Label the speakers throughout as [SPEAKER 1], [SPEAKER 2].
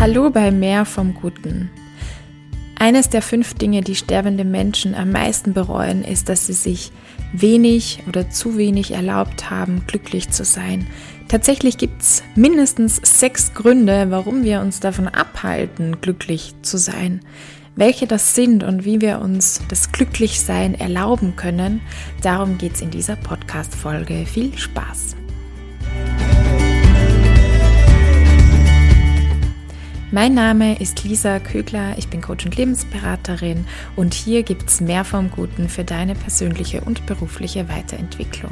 [SPEAKER 1] Hallo bei Mehr vom Guten. Eines der fünf Dinge, die sterbende Menschen am meisten bereuen, ist, dass sie sich wenig oder zu wenig erlaubt haben, glücklich zu sein. Tatsächlich gibt es mindestens sechs Gründe, warum wir uns davon abhalten, glücklich zu sein. Welche das sind und wie wir uns das Glücklichsein erlauben können, darum geht es in dieser Podcast-Folge. Viel Spaß! Mein Name ist Lisa Kögler, ich bin Coach und Lebensberaterin und hier gibt es mehr vom Guten für deine persönliche und berufliche Weiterentwicklung.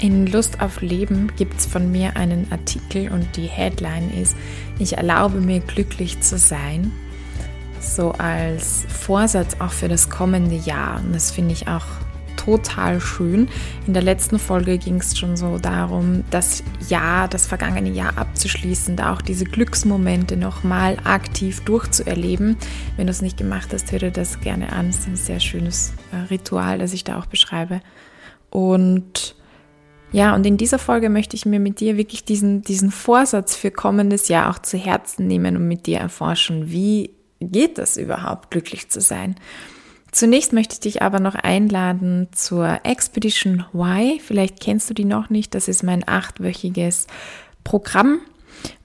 [SPEAKER 1] In Lust auf Leben gibt es von mir einen Artikel und die Headline ist, ich erlaube mir glücklich zu sein. So als Vorsatz auch für das kommende Jahr. Und das finde ich auch total schön. In der letzten Folge ging es schon so darum, das Jahr, das vergangene Jahr abzuschließen, da auch diese Glücksmomente nochmal aktiv durchzuerleben. Wenn du es nicht gemacht hast, hör dir das gerne an. Es ist ein sehr schönes äh, Ritual, das ich da auch beschreibe. Und ja, und in dieser Folge möchte ich mir mit dir wirklich diesen, diesen Vorsatz für kommendes Jahr auch zu Herzen nehmen und mit dir erforschen, wie geht das überhaupt, glücklich zu sein. Zunächst möchte ich dich aber noch einladen zur Expedition Y. Vielleicht kennst du die noch nicht. Das ist mein achtwöchiges Programm,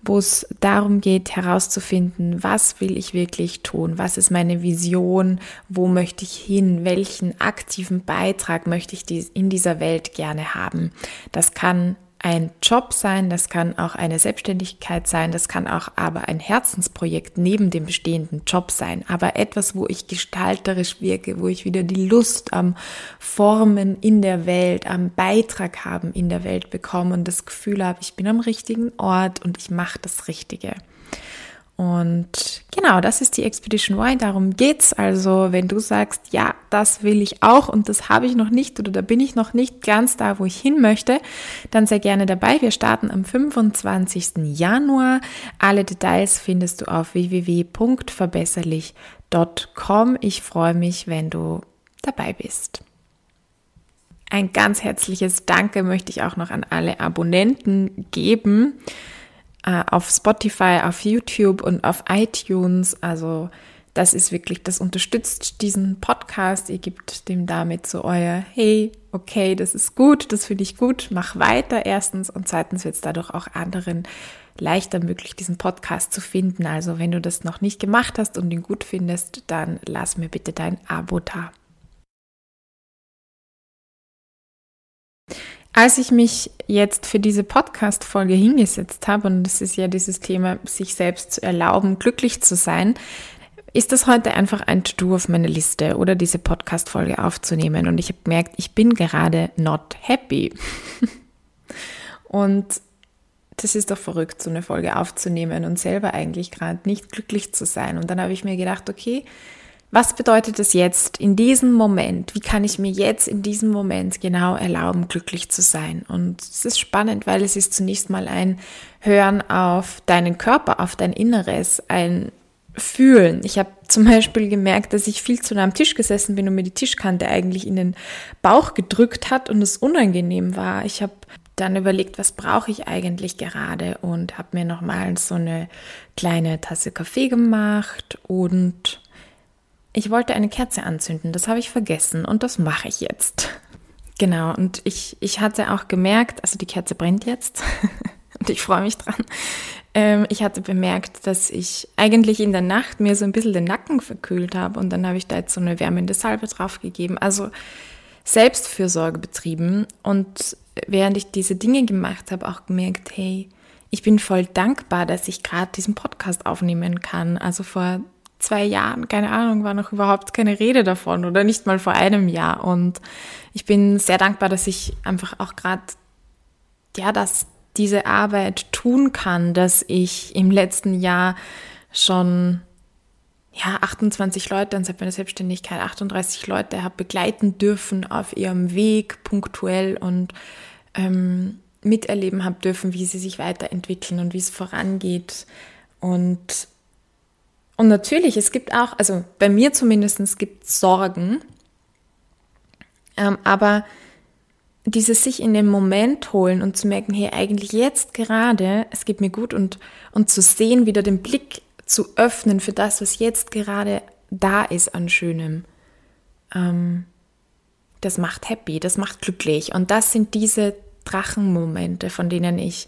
[SPEAKER 1] wo es darum geht herauszufinden, was will ich wirklich tun, was ist meine Vision, wo möchte ich hin, welchen aktiven Beitrag möchte ich in dieser Welt gerne haben. Das kann ein Job sein, das kann auch eine Selbstständigkeit sein, das kann auch aber ein Herzensprojekt neben dem bestehenden Job sein, aber etwas, wo ich gestalterisch wirke, wo ich wieder die Lust am Formen in der Welt, am Beitrag haben in der Welt bekomme und das Gefühl habe, ich bin am richtigen Ort und ich mache das Richtige. Und genau, das ist die Expedition Y, darum geht's. Also, wenn du sagst, ja, das will ich auch und das habe ich noch nicht oder da bin ich noch nicht ganz da, wo ich hin möchte, dann sehr gerne dabei. Wir starten am 25. Januar. Alle Details findest du auf www.verbesserlich.com. Ich freue mich, wenn du dabei bist. Ein ganz herzliches Danke möchte ich auch noch an alle Abonnenten geben äh, auf Spotify, auf YouTube und auf iTunes. Also das ist wirklich, das unterstützt diesen Podcast. Ihr gebt dem damit so euer, hey, okay, das ist gut, das finde ich gut, mach weiter erstens und zweitens wird es dadurch auch anderen leichter möglich, diesen Podcast zu finden. Also wenn du das noch nicht gemacht hast und ihn gut findest, dann lass mir bitte dein Abo da. Als ich mich jetzt für diese Podcast-Folge hingesetzt habe, und es ist ja dieses Thema, sich selbst zu erlauben, glücklich zu sein, ist das heute einfach ein To-Do auf meine Liste oder diese Podcast-Folge aufzunehmen. Und ich habe gemerkt, ich bin gerade not happy. und das ist doch verrückt, so eine Folge aufzunehmen und selber eigentlich gerade nicht glücklich zu sein. Und dann habe ich mir gedacht, okay, was bedeutet es jetzt in diesem Moment? Wie kann ich mir jetzt in diesem Moment genau erlauben, glücklich zu sein? Und es ist spannend, weil es ist zunächst mal ein Hören auf deinen Körper, auf dein Inneres, ein Fühlen. Ich habe zum Beispiel gemerkt, dass ich viel zu nah am Tisch gesessen bin und mir die Tischkante eigentlich in den Bauch gedrückt hat und es unangenehm war. Ich habe dann überlegt, was brauche ich eigentlich gerade und habe mir nochmal so eine kleine Tasse Kaffee gemacht und ich wollte eine Kerze anzünden, das habe ich vergessen und das mache ich jetzt. Genau, und ich, ich hatte auch gemerkt, also die Kerze brennt jetzt und ich freue mich dran. Ähm, ich hatte bemerkt, dass ich eigentlich in der Nacht mir so ein bisschen den Nacken verkühlt habe und dann habe ich da jetzt so eine wärmende Salbe drauf gegeben. Also Selbstfürsorge betrieben und während ich diese Dinge gemacht habe, auch gemerkt, hey, ich bin voll dankbar, dass ich gerade diesen Podcast aufnehmen kann. Also vor zwei Jahren, keine Ahnung, war noch überhaupt keine Rede davon oder nicht mal vor einem Jahr. Und ich bin sehr dankbar, dass ich einfach auch gerade, ja, dass diese Arbeit tun kann, dass ich im letzten Jahr schon ja, 28 Leute und seit meiner Selbstständigkeit 38 Leute habe begleiten dürfen auf ihrem Weg punktuell und ähm, miterleben habe dürfen, wie sie sich weiterentwickeln und wie es vorangeht. Und und natürlich, es gibt auch, also bei mir zumindest gibt es Sorgen, ähm, aber dieses sich in den Moment holen und zu merken, hey, eigentlich jetzt gerade, es geht mir gut und, und zu sehen, wieder den Blick zu öffnen für das, was jetzt gerade da ist an Schönem. Ähm, das macht happy, das macht glücklich. Und das sind diese Drachenmomente, von denen ich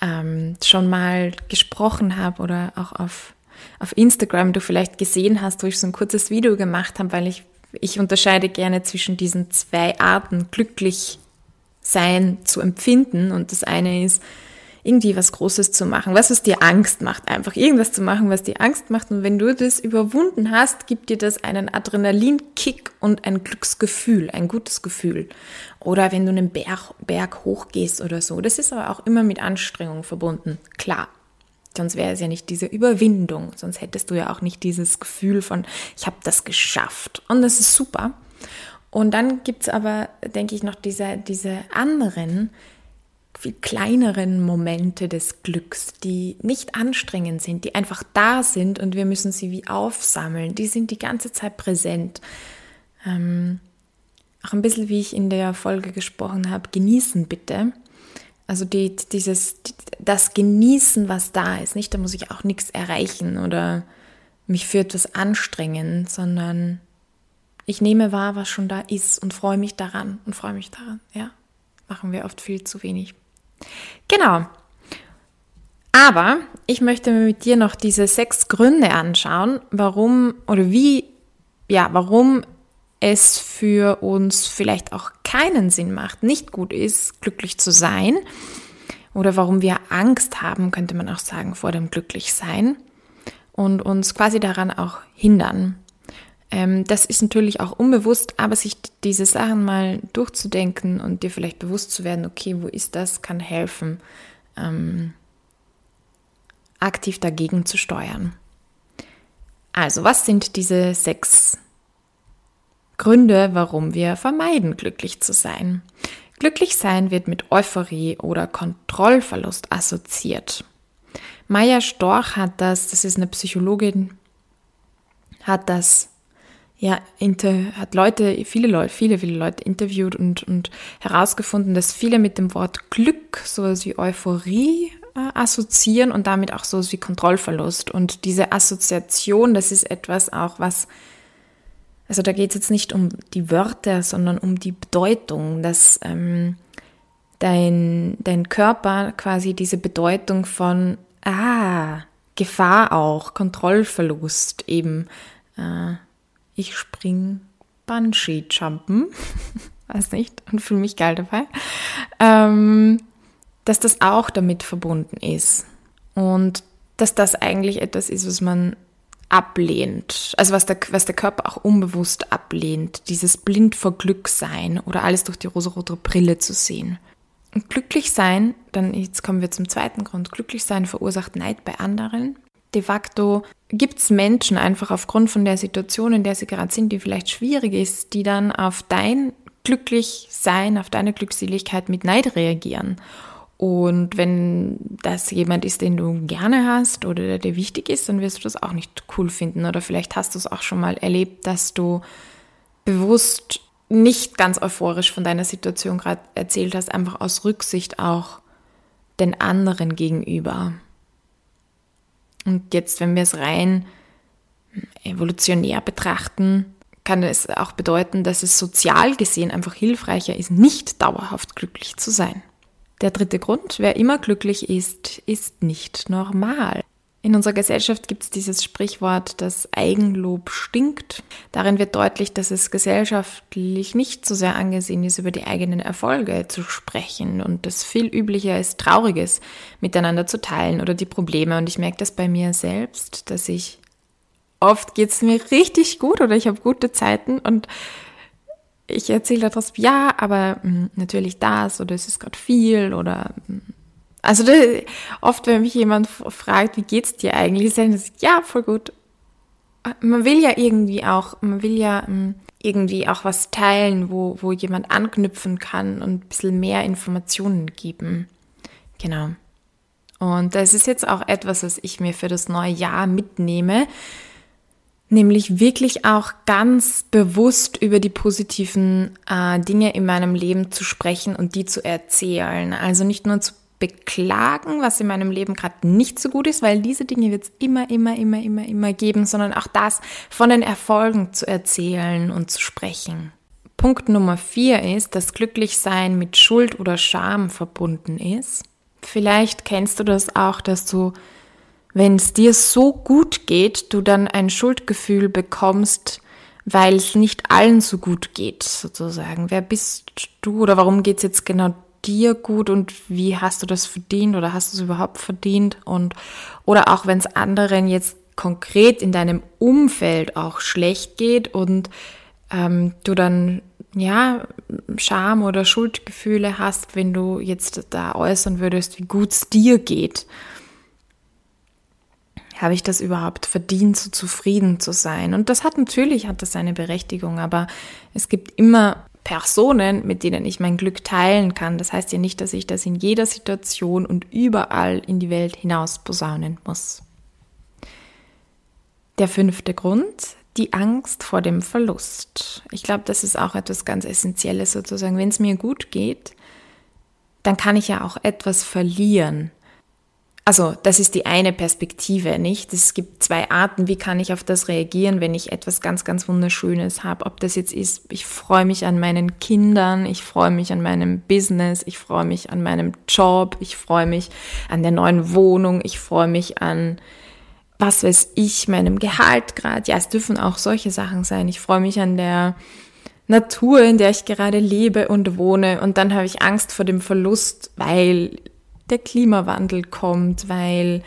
[SPEAKER 1] ähm, schon mal gesprochen habe oder auch auf, auf Instagram du vielleicht gesehen hast, wo ich so ein kurzes Video gemacht habe, weil ich, ich unterscheide gerne zwischen diesen zwei Arten, glücklich sein zu empfinden. Und das eine ist, irgendwie was Großes zu machen, was es dir Angst macht, einfach irgendwas zu machen, was dir Angst macht. Und wenn du das überwunden hast, gibt dir das einen Adrenalinkick und ein Glücksgefühl, ein gutes Gefühl. Oder wenn du einen Berg, Berg hochgehst oder so. Das ist aber auch immer mit Anstrengung verbunden, klar. Sonst wäre es ja nicht diese Überwindung, sonst hättest du ja auch nicht dieses Gefühl von, ich habe das geschafft. Und das ist super. Und dann gibt es aber, denke ich, noch diese, diese anderen, viel kleineren Momente des Glücks, die nicht anstrengend sind, die einfach da sind und wir müssen sie wie aufsammeln. Die sind die ganze Zeit präsent. Ähm, auch ein bisschen wie ich in der Folge gesprochen habe, genießen bitte. Also die, dieses, das Genießen, was da ist. Nicht, da muss ich auch nichts erreichen oder mich für etwas anstrengen, sondern ich nehme wahr, was schon da ist und freue mich daran und freue mich daran. Ja, machen wir oft viel zu wenig. Genau. Aber ich möchte mir mit dir noch diese sechs Gründe anschauen, warum oder wie, ja, warum es für uns vielleicht auch keinen Sinn macht, nicht gut ist, glücklich zu sein. Oder warum wir Angst haben, könnte man auch sagen, vor dem Glücklichsein und uns quasi daran auch hindern. Ähm, das ist natürlich auch unbewusst, aber sich diese Sachen mal durchzudenken und dir vielleicht bewusst zu werden, okay, wo ist das, kann helfen, ähm, aktiv dagegen zu steuern. Also, was sind diese sechs Gründe, warum wir vermeiden, glücklich zu sein? Glücklich sein wird mit Euphorie oder Kontrollverlust assoziiert. Maya Storch hat das, das ist eine Psychologin, hat das ja, inter, hat Leute, viele Leute, viele, viele Leute interviewt und, und herausgefunden, dass viele mit dem Wort Glück, sowas wie Euphorie äh, assoziieren und damit auch sowas wie Kontrollverlust. Und diese Assoziation, das ist etwas auch, was, also da geht es jetzt nicht um die Wörter, sondern um die Bedeutung, dass ähm, dein, dein Körper quasi diese Bedeutung von, ah, Gefahr auch, Kontrollverlust eben äh, ich spring Bungee-Jumpen, weiß nicht, und fühle mich geil dabei, ähm, dass das auch damit verbunden ist. Und dass das eigentlich etwas ist, was man ablehnt, also was der, was der Körper auch unbewusst ablehnt, dieses blind vor Glück sein oder alles durch die rosarote Brille zu sehen. Und glücklich sein, dann jetzt kommen wir zum zweiten Grund, glücklich sein verursacht Neid bei anderen de facto gibt es Menschen einfach aufgrund von der Situation, in der sie gerade sind, die vielleicht schwierig ist, die dann auf dein Glücklichsein, auf deine Glückseligkeit mit Neid reagieren. Und wenn das jemand ist, den du gerne hast oder der dir wichtig ist, dann wirst du das auch nicht cool finden. Oder vielleicht hast du es auch schon mal erlebt, dass du bewusst nicht ganz euphorisch von deiner Situation gerade erzählt hast, einfach aus Rücksicht auch den anderen gegenüber. Und jetzt, wenn wir es rein evolutionär betrachten, kann es auch bedeuten, dass es sozial gesehen einfach hilfreicher ist, nicht dauerhaft glücklich zu sein. Der dritte Grund, wer immer glücklich ist, ist nicht normal. In unserer Gesellschaft gibt es dieses Sprichwort, dass Eigenlob stinkt. Darin wird deutlich, dass es gesellschaftlich nicht so sehr angesehen ist, über die eigenen Erfolge zu sprechen und dass viel üblicher ist, Trauriges miteinander zu teilen oder die Probleme. Und ich merke das bei mir selbst, dass ich oft geht es mir richtig gut oder ich habe gute Zeiten und ich erzähle daraus, ja, aber hm, natürlich das oder es ist gerade viel oder hm, also das, oft, wenn mich jemand fragt, wie geht's dir eigentlich, sagen sie, ja, voll gut. Man will ja irgendwie auch, man will ja hm, irgendwie auch was teilen, wo, wo jemand anknüpfen kann und ein bisschen mehr Informationen geben. Genau. Und das ist jetzt auch etwas, was ich mir für das neue Jahr mitnehme. Nämlich wirklich auch ganz bewusst über die positiven äh, Dinge in meinem Leben zu sprechen und die zu erzählen. Also nicht nur zu beklagen, was in meinem Leben gerade nicht so gut ist, weil diese Dinge wird es immer, immer, immer, immer, immer geben, sondern auch das von den Erfolgen zu erzählen und zu sprechen. Punkt Nummer vier ist, dass Glücklichsein mit Schuld oder Scham verbunden ist. Vielleicht kennst du das auch, dass du, wenn es dir so gut geht, du dann ein Schuldgefühl bekommst, weil es nicht allen so gut geht, sozusagen. Wer bist du oder warum geht es jetzt genau dir gut und wie hast du das verdient oder hast du es überhaupt verdient und oder auch wenn es anderen jetzt konkret in deinem Umfeld auch schlecht geht und ähm, du dann ja Scham oder Schuldgefühle hast, wenn du jetzt da äußern würdest, wie gut es dir geht. Habe ich das überhaupt verdient, so zufrieden zu sein? Und das hat natürlich hat das seine Berechtigung, aber es gibt immer Personen, mit denen ich mein Glück teilen kann. Das heißt ja nicht, dass ich das in jeder Situation und überall in die Welt hinaus posaunen muss. Der fünfte Grund, die Angst vor dem Verlust. Ich glaube, das ist auch etwas ganz Essentielles sozusagen. Wenn es mir gut geht, dann kann ich ja auch etwas verlieren. Also, das ist die eine Perspektive, nicht? Es gibt zwei Arten, wie kann ich auf das reagieren, wenn ich etwas ganz, ganz Wunderschönes habe. Ob das jetzt ist, ich freue mich an meinen Kindern, ich freue mich an meinem Business, ich freue mich an meinem Job, ich freue mich an der neuen Wohnung, ich freue mich an, was weiß ich, meinem Gehalt gerade. Ja, es dürfen auch solche Sachen sein. Ich freue mich an der Natur, in der ich gerade lebe und wohne. Und dann habe ich Angst vor dem Verlust, weil der Klimawandel kommt, weil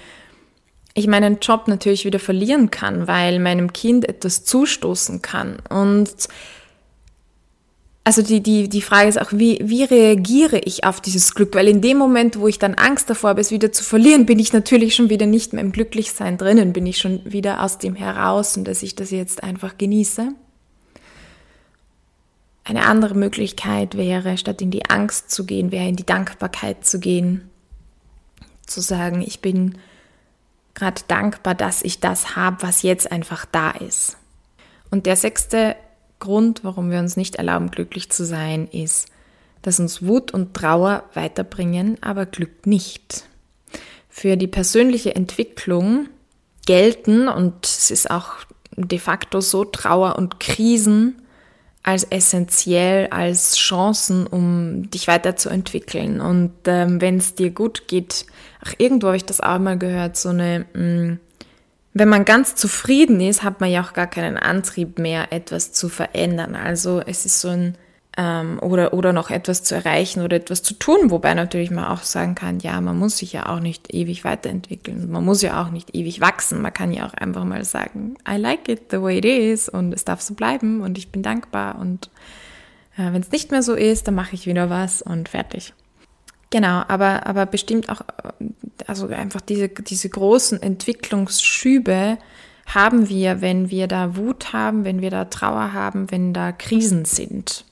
[SPEAKER 1] ich meinen Job natürlich wieder verlieren kann, weil meinem Kind etwas zustoßen kann. Und also die, die, die Frage ist auch, wie, wie reagiere ich auf dieses Glück? Weil in dem Moment, wo ich dann Angst davor habe, es wieder zu verlieren, bin ich natürlich schon wieder nicht mehr im Glücklichsein drinnen, bin ich schon wieder aus dem heraus und dass ich das jetzt einfach genieße. Eine andere Möglichkeit wäre, statt in die Angst zu gehen, wäre in die Dankbarkeit zu gehen zu sagen, ich bin gerade dankbar, dass ich das habe, was jetzt einfach da ist. Und der sechste Grund, warum wir uns nicht erlauben, glücklich zu sein, ist, dass uns Wut und Trauer weiterbringen, aber Glück nicht. Für die persönliche Entwicklung gelten, und es ist auch de facto so, Trauer und Krisen als essentiell, als Chancen, um dich weiterzuentwickeln. Und ähm, wenn es dir gut geht, ach, irgendwo habe ich das auch mal gehört, so eine, mh, mm, wenn man ganz zufrieden ist, hat man ja auch gar keinen Antrieb mehr, etwas zu verändern. Also es ist so ein ähm, oder, oder noch etwas zu erreichen oder etwas zu tun, wobei natürlich man auch sagen kann, ja, man muss sich ja auch nicht ewig weiterentwickeln, man muss ja auch nicht ewig wachsen, man kann ja auch einfach mal sagen, I like it the way it is und es darf so bleiben und ich bin dankbar und äh, wenn es nicht mehr so ist, dann mache ich wieder was und fertig. Genau, aber, aber bestimmt auch, also einfach diese, diese großen Entwicklungsschübe haben wir, wenn wir da Wut haben, wenn wir da Trauer haben, wenn da Krisen sind.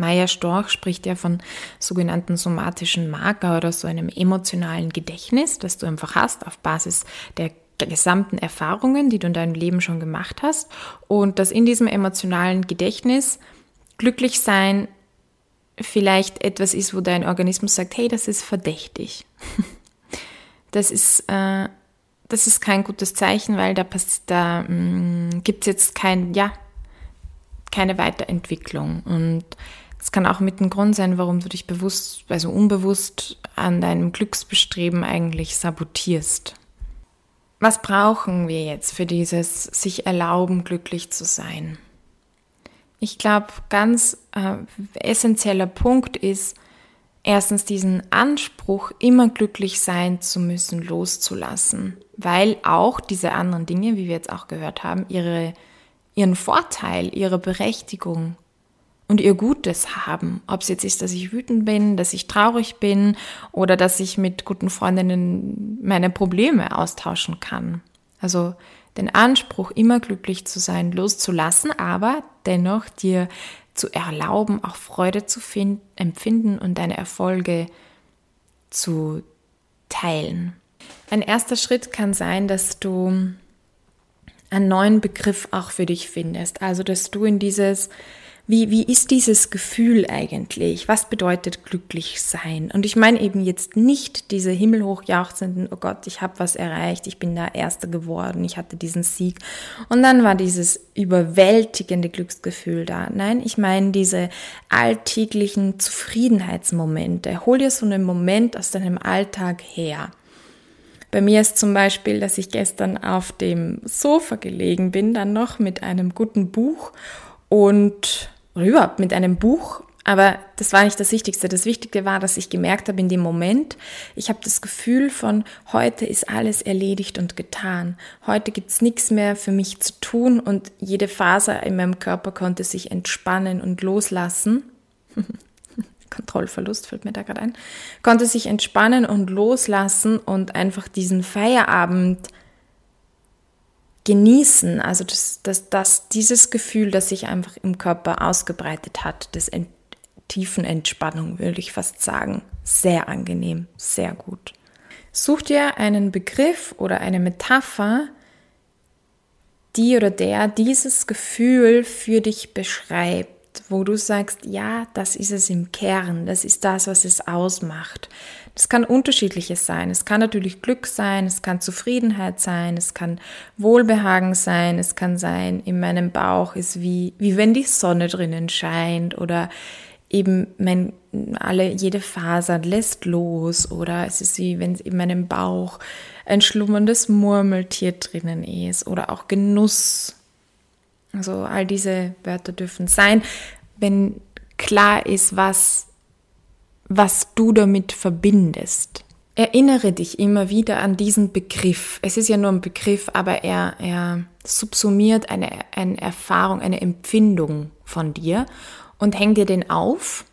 [SPEAKER 1] Meier Storch spricht ja von sogenannten somatischen Marker oder so einem emotionalen Gedächtnis, das du einfach hast auf Basis der gesamten Erfahrungen, die du in deinem Leben schon gemacht hast und dass in diesem emotionalen Gedächtnis glücklich sein vielleicht etwas ist, wo dein Organismus sagt, hey, das ist verdächtig. Das ist, äh, das ist kein gutes Zeichen, weil da, da mm, gibt es jetzt kein, ja, keine Weiterentwicklung. Und es kann auch mit ein Grund sein, warum du dich bewusst, also unbewusst an deinem Glücksbestreben eigentlich sabotierst. Was brauchen wir jetzt für dieses sich erlauben, glücklich zu sein? Ich glaube, ganz äh, essentieller Punkt ist, erstens diesen Anspruch, immer glücklich sein zu müssen, loszulassen, weil auch diese anderen Dinge, wie wir jetzt auch gehört haben, ihre, ihren Vorteil, ihre Berechtigung und ihr Gutes haben. Ob es jetzt ist, dass ich wütend bin, dass ich traurig bin oder dass ich mit guten Freundinnen meine Probleme austauschen kann. Also den Anspruch, immer glücklich zu sein, loszulassen, aber dennoch dir zu erlauben, auch Freude zu finden, empfinden und deine Erfolge zu teilen. Ein erster Schritt kann sein, dass du einen neuen Begriff auch für dich findest. Also, dass du in dieses wie, wie ist dieses Gefühl eigentlich? Was bedeutet glücklich sein? Und ich meine eben jetzt nicht diese himmelhochjauchzenden, oh Gott, ich habe was erreicht, ich bin da Erster geworden, ich hatte diesen Sieg. Und dann war dieses überwältigende Glücksgefühl da. Nein, ich meine diese alltäglichen Zufriedenheitsmomente. Hol dir so einen Moment aus deinem Alltag her. Bei mir ist zum Beispiel, dass ich gestern auf dem Sofa gelegen bin, dann noch mit einem guten Buch und oder überhaupt mit einem Buch. Aber das war nicht das Wichtigste. Das Wichtigste war, dass ich gemerkt habe in dem Moment, ich habe das Gefühl von, heute ist alles erledigt und getan. Heute gibt's nichts mehr für mich zu tun und jede Faser in meinem Körper konnte sich entspannen und loslassen. Kontrollverlust fällt mir da gerade ein. Konnte sich entspannen und loslassen und einfach diesen Feierabend genießen, also dass das, das, dieses Gefühl, das sich einfach im Körper ausgebreitet hat, des Ent tiefen Entspannung, würde ich fast sagen, sehr angenehm, sehr gut. Such dir einen Begriff oder eine Metapher, die oder der dieses Gefühl für dich beschreibt wo du sagst, ja, das ist es im Kern, das ist das, was es ausmacht. Das kann unterschiedliches sein. Es kann natürlich Glück sein, es kann Zufriedenheit sein, es kann Wohlbehagen sein, es kann sein, in meinem Bauch ist wie, wie wenn die Sonne drinnen scheint oder eben mein, alle, jede Faser lässt los oder es ist wie wenn in meinem Bauch ein schlummerndes Murmeltier drinnen ist oder auch Genuss. Also all diese Wörter dürfen sein, wenn klar ist, was was du damit verbindest. Erinnere dich immer wieder an diesen Begriff. Es ist ja nur ein Begriff, aber er, er subsumiert eine, eine Erfahrung, eine Empfindung von dir und häng dir den auf,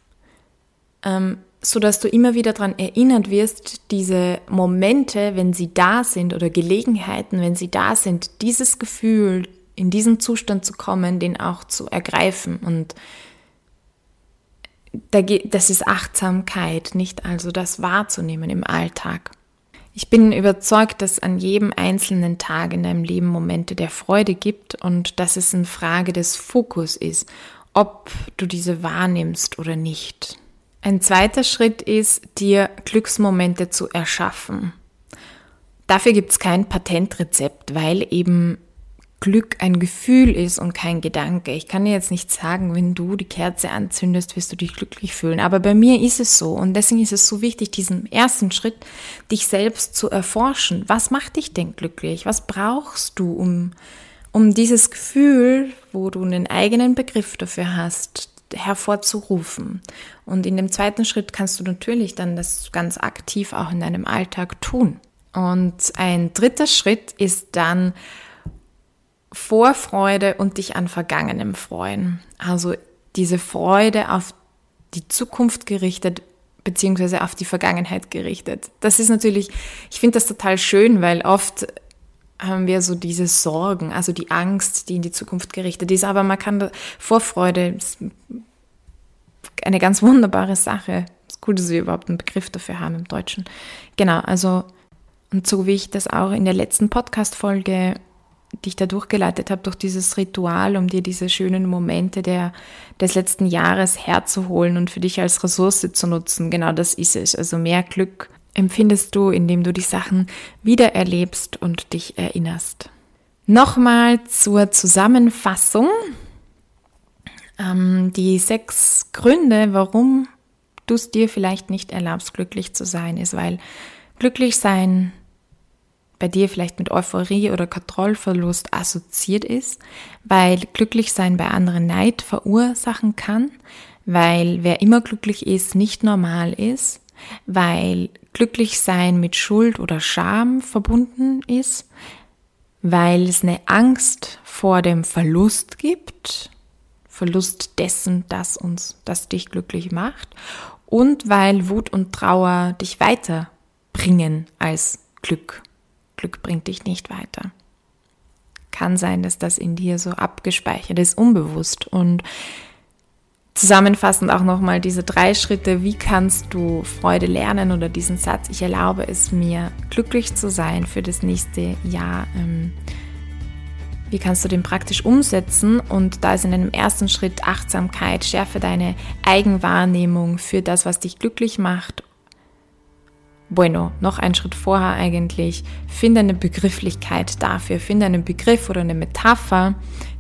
[SPEAKER 1] ähm, so dass du immer wieder daran erinnert wirst, diese Momente, wenn sie da sind oder Gelegenheiten, wenn sie da sind, dieses Gefühl, in diesen Zustand zu kommen, den auch zu ergreifen und das ist Achtsamkeit, nicht also das wahrzunehmen im Alltag. Ich bin überzeugt, dass an jedem einzelnen Tag in deinem Leben Momente der Freude gibt und dass es eine Frage des Fokus ist, ob du diese wahrnimmst oder nicht. Ein zweiter Schritt ist, dir Glücksmomente zu erschaffen. Dafür gibt es kein Patentrezept, weil eben Glück ein Gefühl ist und kein Gedanke. Ich kann dir jetzt nicht sagen, wenn du die Kerze anzündest, wirst du dich glücklich fühlen. Aber bei mir ist es so. Und deswegen ist es so wichtig, diesen ersten Schritt, dich selbst zu erforschen. Was macht dich denn glücklich? Was brauchst du, um, um dieses Gefühl, wo du einen eigenen Begriff dafür hast, hervorzurufen. Und in dem zweiten Schritt kannst du natürlich dann das ganz aktiv auch in deinem Alltag tun. Und ein dritter Schritt ist dann, Vorfreude und dich an Vergangenem freuen. Also diese Freude auf die Zukunft gerichtet, beziehungsweise auf die Vergangenheit gerichtet. Das ist natürlich, ich finde das total schön, weil oft haben wir so diese Sorgen, also die Angst, die in die Zukunft gerichtet ist. Aber man kann Vorfreude ist eine ganz wunderbare Sache. Es ist cool, dass wir überhaupt einen Begriff dafür haben im Deutschen. Genau, also und so wie ich das auch in der letzten Podcast-Folge die ich da durchgeleitet habe, durch dieses Ritual, um dir diese schönen Momente der, des letzten Jahres herzuholen und für dich als Ressource zu nutzen. Genau das ist es. Also mehr Glück empfindest du, indem du die Sachen wiedererlebst und dich erinnerst. Nochmal zur Zusammenfassung. Ähm, die sechs Gründe, warum du es dir vielleicht nicht erlaubst, glücklich zu sein, ist, weil glücklich sein bei dir vielleicht mit Euphorie oder Kontrollverlust assoziiert ist, weil Glücklichsein bei anderen Neid verursachen kann, weil wer immer glücklich ist, nicht normal ist, weil Glücklichsein mit Schuld oder Scham verbunden ist, weil es eine Angst vor dem Verlust gibt, Verlust dessen, das uns, das dich glücklich macht, und weil Wut und Trauer dich weiterbringen als Glück Glück bringt dich nicht weiter. Kann sein, dass das in dir so abgespeichert ist, unbewusst. Und zusammenfassend auch nochmal diese drei Schritte, wie kannst du Freude lernen oder diesen Satz, ich erlaube es mir, glücklich zu sein für das nächste Jahr. Ähm, Wie kannst du den praktisch umsetzen? Und da ist in einem ersten Schritt Achtsamkeit, schärfe deine Eigenwahrnehmung für das, was dich glücklich macht. Bueno, noch ein Schritt vorher eigentlich, finde eine Begrifflichkeit dafür, finde einen Begriff oder eine Metapher,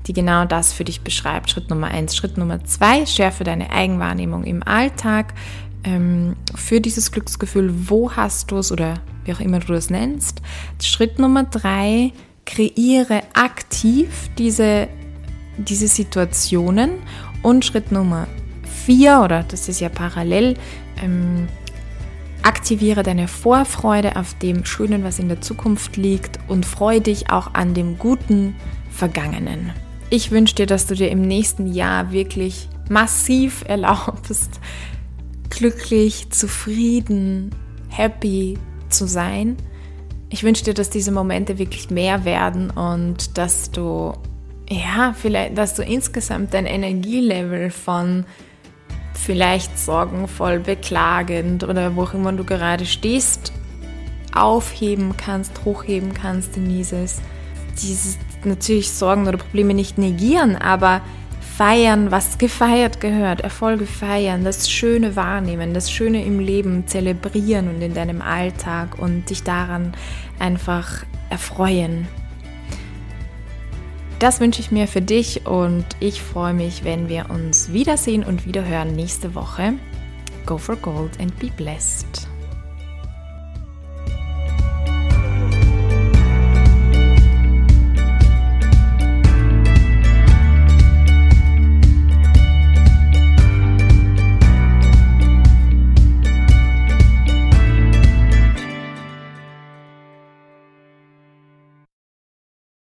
[SPEAKER 1] die genau das für dich beschreibt. Schritt Nummer eins. Schritt Nummer zwei, schärfe deine Eigenwahrnehmung im Alltag ähm, für dieses Glücksgefühl. Wo hast du es oder wie auch immer du das nennst? Schritt Nummer drei, kreiere aktiv diese, diese Situationen. Und Schritt Nummer vier, oder das ist ja parallel, ähm, aktiviere deine Vorfreude auf dem Schönen, was in der Zukunft liegt und freue dich auch an dem guten Vergangenen. Ich wünsche dir, dass du dir im nächsten Jahr wirklich massiv erlaubst, glücklich, zufrieden, happy zu sein ich wünsche dir, dass diese Momente wirklich mehr werden und dass du, ja, vielleicht, dass du insgesamt dein Energielevel von vielleicht sorgenvoll, beklagend oder wo auch immer du gerade stehst, aufheben kannst, hochheben kannst in dieses, dieses natürlich Sorgen oder Probleme nicht negieren, aber feiern, was gefeiert gehört, Erfolge feiern, das Schöne wahrnehmen, das Schöne im Leben zelebrieren und in deinem Alltag und dich daran einfach erfreuen. Das wünsche ich mir für dich und ich freue mich, wenn wir uns wiedersehen und wiederhören nächste Woche. Go for Gold and be blessed.